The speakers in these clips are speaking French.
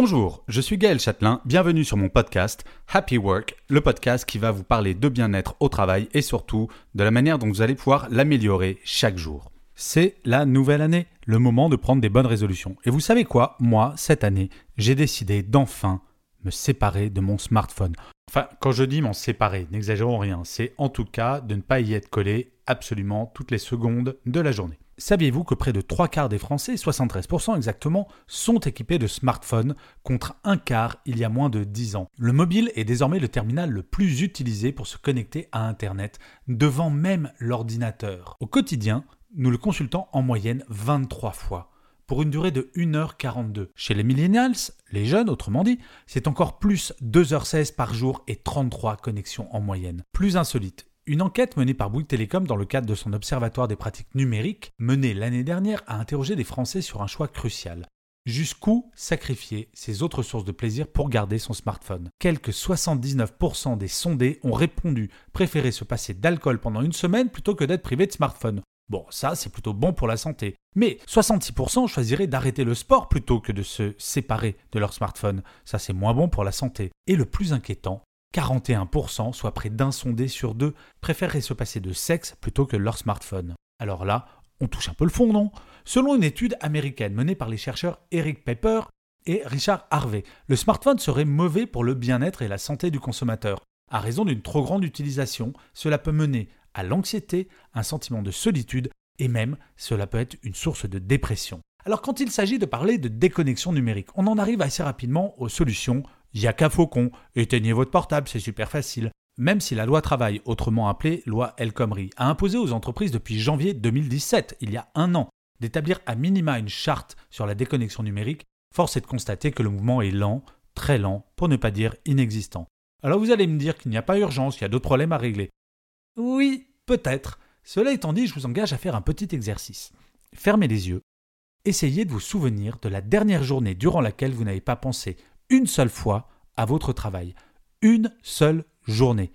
Bonjour, je suis Gaël Châtelain, bienvenue sur mon podcast Happy Work, le podcast qui va vous parler de bien-être au travail et surtout de la manière dont vous allez pouvoir l'améliorer chaque jour. C'est la nouvelle année, le moment de prendre des bonnes résolutions. Et vous savez quoi? Moi, cette année, j'ai décidé d'enfin me séparer de mon smartphone. Enfin, quand je dis m'en séparer, n'exagérons rien, c'est en tout cas de ne pas y être collé absolument toutes les secondes de la journée. Saviez-vous que près de 3 quarts des Français, 73% exactement, sont équipés de smartphones contre un quart il y a moins de 10 ans? Le mobile est désormais le terminal le plus utilisé pour se connecter à Internet, devant même l'ordinateur. Au quotidien, nous le consultons en moyenne 23 fois pour une durée de 1h42. Chez les millennials, les jeunes autrement dit, c'est encore plus 2h16 par jour et 33 connexions en moyenne. Plus insolite, une enquête menée par Bouygues Télécom dans le cadre de son Observatoire des pratiques numériques, menée l'année dernière, a interrogé des Français sur un choix crucial. Jusqu'où sacrifier ses autres sources de plaisir pour garder son smartphone? Quelques 79% des sondés ont répondu préférer se passer d'alcool pendant une semaine plutôt que d'être privé de smartphone. Bon, ça c'est plutôt bon pour la santé. Mais 66% choisiraient d'arrêter le sport plutôt que de se séparer de leur smartphone. Ça c'est moins bon pour la santé. Et le plus inquiétant, 41%, soit près d'un sondé sur deux, préféreraient se passer de sexe plutôt que leur smartphone. Alors là, on touche un peu le fond, non? Selon une étude américaine menée par les chercheurs Eric Pepper et Richard Harvey, le smartphone serait mauvais pour le bien-être et la santé du consommateur. À raison d'une trop grande utilisation, cela peut mener à l'anxiété, un sentiment de solitude et même cela peut être une source de dépression. Alors quand il s'agit de parler de déconnexion numérique, on en arrive assez rapidement aux solutions il a qu'à Faucon, éteignez votre portable, c'est super facile. Même si la loi travail, autrement appelée loi El Khomri, a imposé aux entreprises depuis janvier 2017, il y a un an, d'établir à minima une charte sur la déconnexion numérique, force est de constater que le mouvement est lent, très lent, pour ne pas dire inexistant. Alors vous allez me dire qu'il n'y a pas urgence, qu'il y a d'autres problèmes à régler. Oui, peut-être. Cela étant dit, je vous engage à faire un petit exercice. Fermez les yeux. Essayez de vous souvenir de la dernière journée durant laquelle vous n'avez pas pensé une seule fois à votre travail. Une seule journée.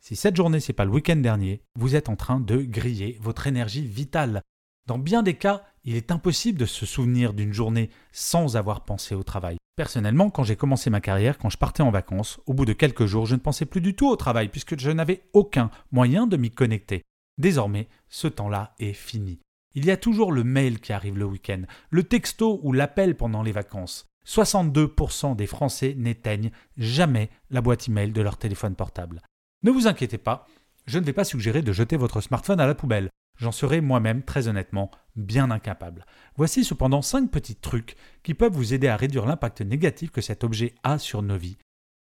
Si cette journée, c'est pas le week-end dernier, vous êtes en train de griller votre énergie vitale. Dans bien des cas, il est impossible de se souvenir d'une journée sans avoir pensé au travail. Personnellement, quand j'ai commencé ma carrière, quand je partais en vacances, au bout de quelques jours, je ne pensais plus du tout au travail puisque je n'avais aucun moyen de m'y connecter. Désormais, ce temps-là est fini. Il y a toujours le mail qui arrive le week-end, le texto ou l'appel pendant les vacances. 62% des Français n'éteignent jamais la boîte email de leur téléphone portable. Ne vous inquiétez pas, je ne vais pas suggérer de jeter votre smartphone à la poubelle. J'en serai moi-même, très honnêtement, bien incapable. Voici cependant 5 petits trucs qui peuvent vous aider à réduire l'impact négatif que cet objet a sur nos vies.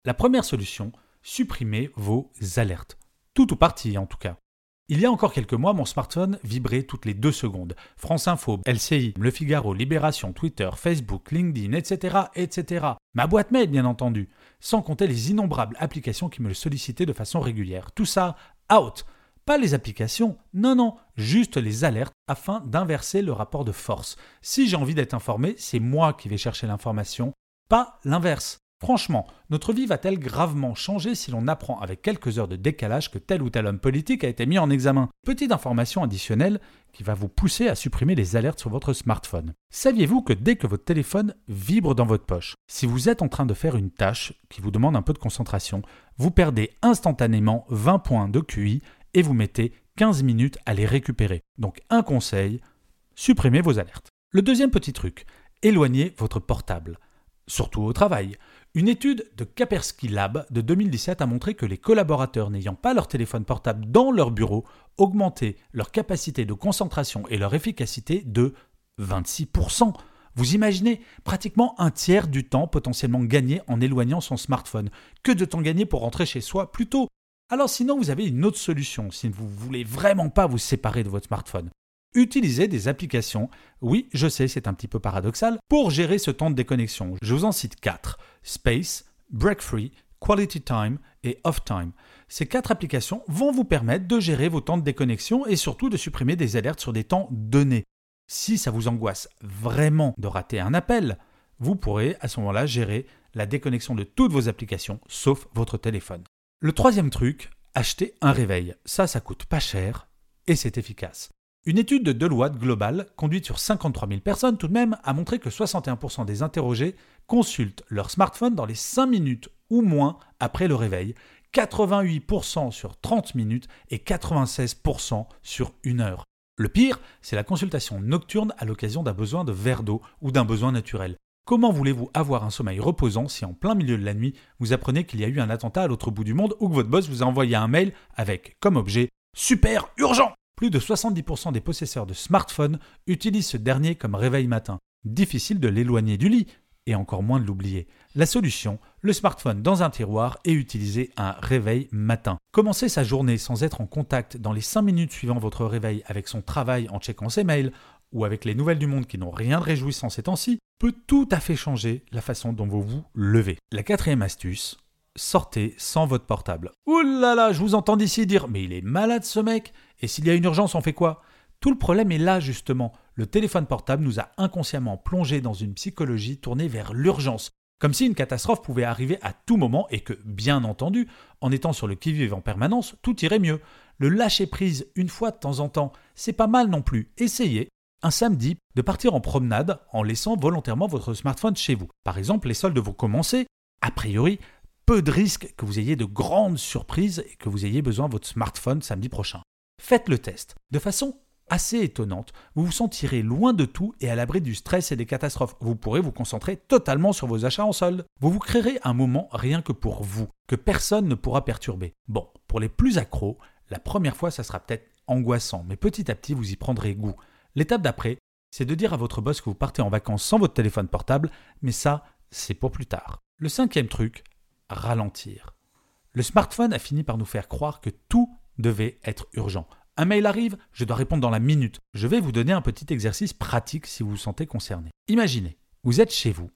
La première solution, supprimez vos alertes. Tout ou partie en tout cas. Il y a encore quelques mois, mon smartphone vibrait toutes les deux secondes. France Info, LCI, Le Figaro, Libération, Twitter, Facebook, LinkedIn, etc., etc. Ma boîte mail, bien entendu. Sans compter les innombrables applications qui me le sollicitaient de façon régulière. Tout ça, out. Pas les applications, non, non, juste les alertes afin d'inverser le rapport de force. Si j'ai envie d'être informé, c'est moi qui vais chercher l'information, pas l'inverse. Franchement, notre vie va-t-elle gravement changer si l'on apprend avec quelques heures de décalage que tel ou tel homme politique a été mis en examen? Petite information additionnelle qui va vous pousser à supprimer les alertes sur votre smartphone. Saviez-vous que dès que votre téléphone vibre dans votre poche, si vous êtes en train de faire une tâche qui vous demande un peu de concentration, vous perdez instantanément 20 points de QI et vous mettez 15 minutes à les récupérer. Donc un conseil, supprimez vos alertes. Le deuxième petit truc, éloignez votre portable, surtout au travail. Une étude de Kaspersky Lab de 2017 a montré que les collaborateurs n'ayant pas leur téléphone portable dans leur bureau augmentaient leur capacité de concentration et leur efficacité de 26%. Vous imaginez pratiquement un tiers du temps potentiellement gagné en éloignant son smartphone. Que de temps gagné pour rentrer chez soi plus tôt? Alors sinon, vous avez une autre solution si vous voulez vraiment pas vous séparer de votre smartphone. Utilisez des applications, oui, je sais, c'est un petit peu paradoxal, pour gérer ce temps de déconnexion. Je vous en cite quatre Space, Break Free, Quality Time et Off Time. Ces quatre applications vont vous permettre de gérer vos temps de déconnexion et surtout de supprimer des alertes sur des temps donnés. Si ça vous angoisse vraiment de rater un appel, vous pourrez à ce moment-là gérer la déconnexion de toutes vos applications sauf votre téléphone. Le troisième truc, acheter un réveil. Ça, ça coûte pas cher et c'est efficace. Une étude de Deloitte Global, conduite sur 53 000 personnes tout de même, a montré que 61% des interrogés consultent leur smartphone dans les 5 minutes ou moins après le réveil, 88% sur 30 minutes et 96% sur 1 heure. Le pire, c'est la consultation nocturne à l'occasion d'un besoin de verre d'eau ou d'un besoin naturel. Comment voulez-vous avoir un sommeil reposant si en plein milieu de la nuit, vous apprenez qu'il y a eu un attentat à l'autre bout du monde ou que votre boss vous a envoyé un mail avec comme objet Super urgent plus de 70% des possesseurs de smartphones utilisent ce dernier comme réveil matin. Difficile de l'éloigner du lit et encore moins de l'oublier. La solution, le smartphone dans un tiroir et utiliser un réveil matin. Commencer sa journée sans être en contact dans les 5 minutes suivant votre réveil avec son travail en checkant ses mails ou avec les nouvelles du monde qui n'ont rien de réjouissant ces temps-ci peut tout à fait changer la façon dont vous vous levez. La quatrième astuce, sortez sans votre portable. Ouh là là, je vous entends d'ici dire Mais il est malade ce mec Et s'il y a une urgence, on fait quoi? Tout le problème est là justement. Le téléphone portable nous a inconsciemment plongé dans une psychologie tournée vers l'urgence. Comme si une catastrophe pouvait arriver à tout moment et que, bien entendu, en étant sur le qui-vive en permanence, tout irait mieux. Le lâcher prise une fois de temps en temps, c'est pas mal non plus. Essayez, un samedi, de partir en promenade en laissant volontairement votre smartphone chez vous. Par exemple, les soldes vont commencer. A priori, peu de risques que vous ayez de grandes surprises et que vous ayez besoin de votre smartphone samedi prochain. Faites le test. De façon assez étonnante, vous vous sentirez loin de tout et à l'abri du stress et des catastrophes. Vous pourrez vous concentrer totalement sur vos achats en solde. Vous vous créerez un moment rien que pour vous, que personne ne pourra perturber. Bon, pour les plus accros, la première fois ça sera peut-être angoissant, mais petit à petit vous y prendrez goût. L'étape d'après, c'est de dire à votre boss que vous partez en vacances sans votre téléphone portable, mais ça, c'est pour plus tard. Le cinquième truc, ralentir. Le smartphone a fini par nous faire croire que tout devait être urgent. Un mail arrive, je dois répondre dans la minute. Je vais vous donner un petit exercice pratique si vous vous sentez concerné. Imaginez, vous êtes chez vous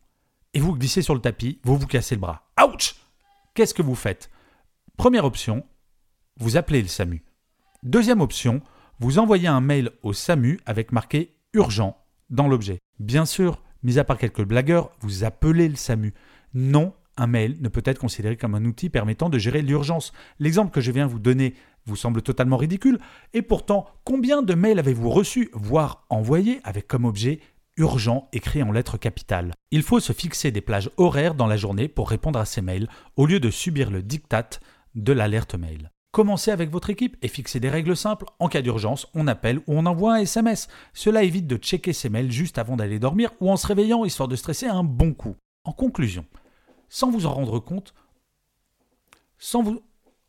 et vous glissez sur le tapis, vous vous cassez le bras. Ouch Qu'est-ce que vous faites? Première option, vous appelez le SAMU. Deuxième option, vous envoyez un mail au SAMU avec marqué urgent dans l'objet. Bien sûr, mis à part quelques blagueurs, vous appelez le SAMU. Non un mail ne peut être considéré comme un outil permettant de gérer l'urgence. L'exemple que je viens vous donner vous semble totalement ridicule, et pourtant, combien de mails avez-vous reçus, voire envoyés, avec comme objet urgent écrit en lettres capitales? Il faut se fixer des plages horaires dans la journée pour répondre à ces mails, au lieu de subir le diktat de l'alerte mail. Commencez avec votre équipe et fixez des règles simples. En cas d'urgence, on appelle ou on envoie un SMS. Cela évite de checker ses mails juste avant d'aller dormir ou en se réveillant histoire de stresser un bon coup. En conclusion, sans vous en rendre compte, sans vous,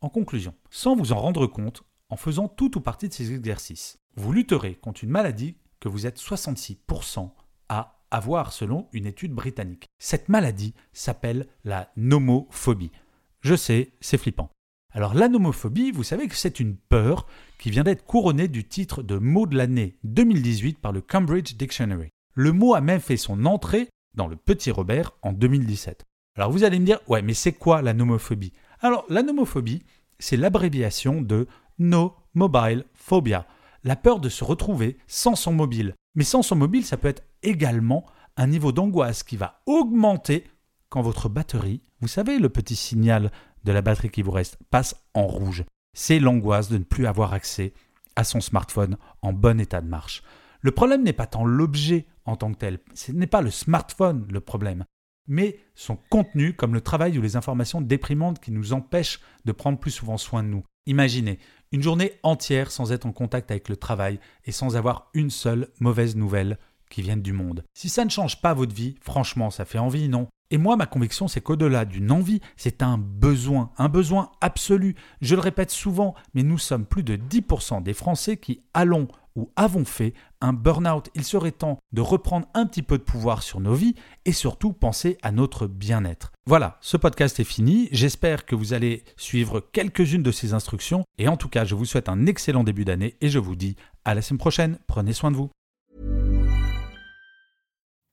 en conclusion, sans vous en rendre compte, en faisant tout ou partie de ces exercices, vous lutterez contre une maladie que vous êtes 66% à avoir selon une étude britannique. Cette maladie s'appelle la nomophobie. Je sais, c'est flippant. Alors la nomophobie, vous savez que c'est une peur qui vient d'être couronnée du titre de mot de l'année 2018 par le Cambridge Dictionary. Le mot a même fait son entrée dans le Petit Robert en 2017. Alors vous allez me dire, ouais, mais c'est quoi la nomophobie? Alors la nomophobie, c'est l'abréviation de No Mobile Phobia, la peur de se retrouver sans son mobile. Mais sans son mobile, ça peut être également un niveau d'angoisse qui va augmenter quand votre batterie, vous savez le petit signal de la batterie qui vous reste, passe en rouge. C'est l'angoisse de ne plus avoir accès à son smartphone en bon état de marche. Le problème n'est pas tant l'objet en tant que tel, ce n'est pas le smartphone le problème, mais son contenu comme le travail ou les informations déprimantes qui nous empêchent de prendre plus souvent soin de nous. Imaginez une journée entière sans être en contact avec le travail et sans avoir une seule mauvaise nouvelle qui vienne du monde. Si ça ne change pas votre vie, franchement, ça fait envie, non? Et moi, ma conviction, c'est qu'au-delà d'une envie, c'est un besoin, un besoin absolu. Je le répète souvent, mais nous sommes plus de 10% des Français qui allons ou avons fait un burn-out. Il serait temps de reprendre un petit peu de pouvoir sur nos vies et surtout penser à notre bien-être. Voilà, ce podcast est fini. J'espère que vous allez suivre quelques-unes de ces instructions et en tout cas, je vous souhaite un excellent début d'année et je vous dis à la semaine prochaine. Prenez soin de vous.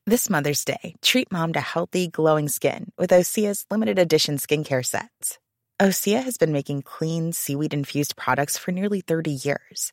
This Mother's Day, treat mom to healthy, glowing skin with Osea's limited edition skincare sets. Osea has been making clean, seaweed infused products for nearly 30 years.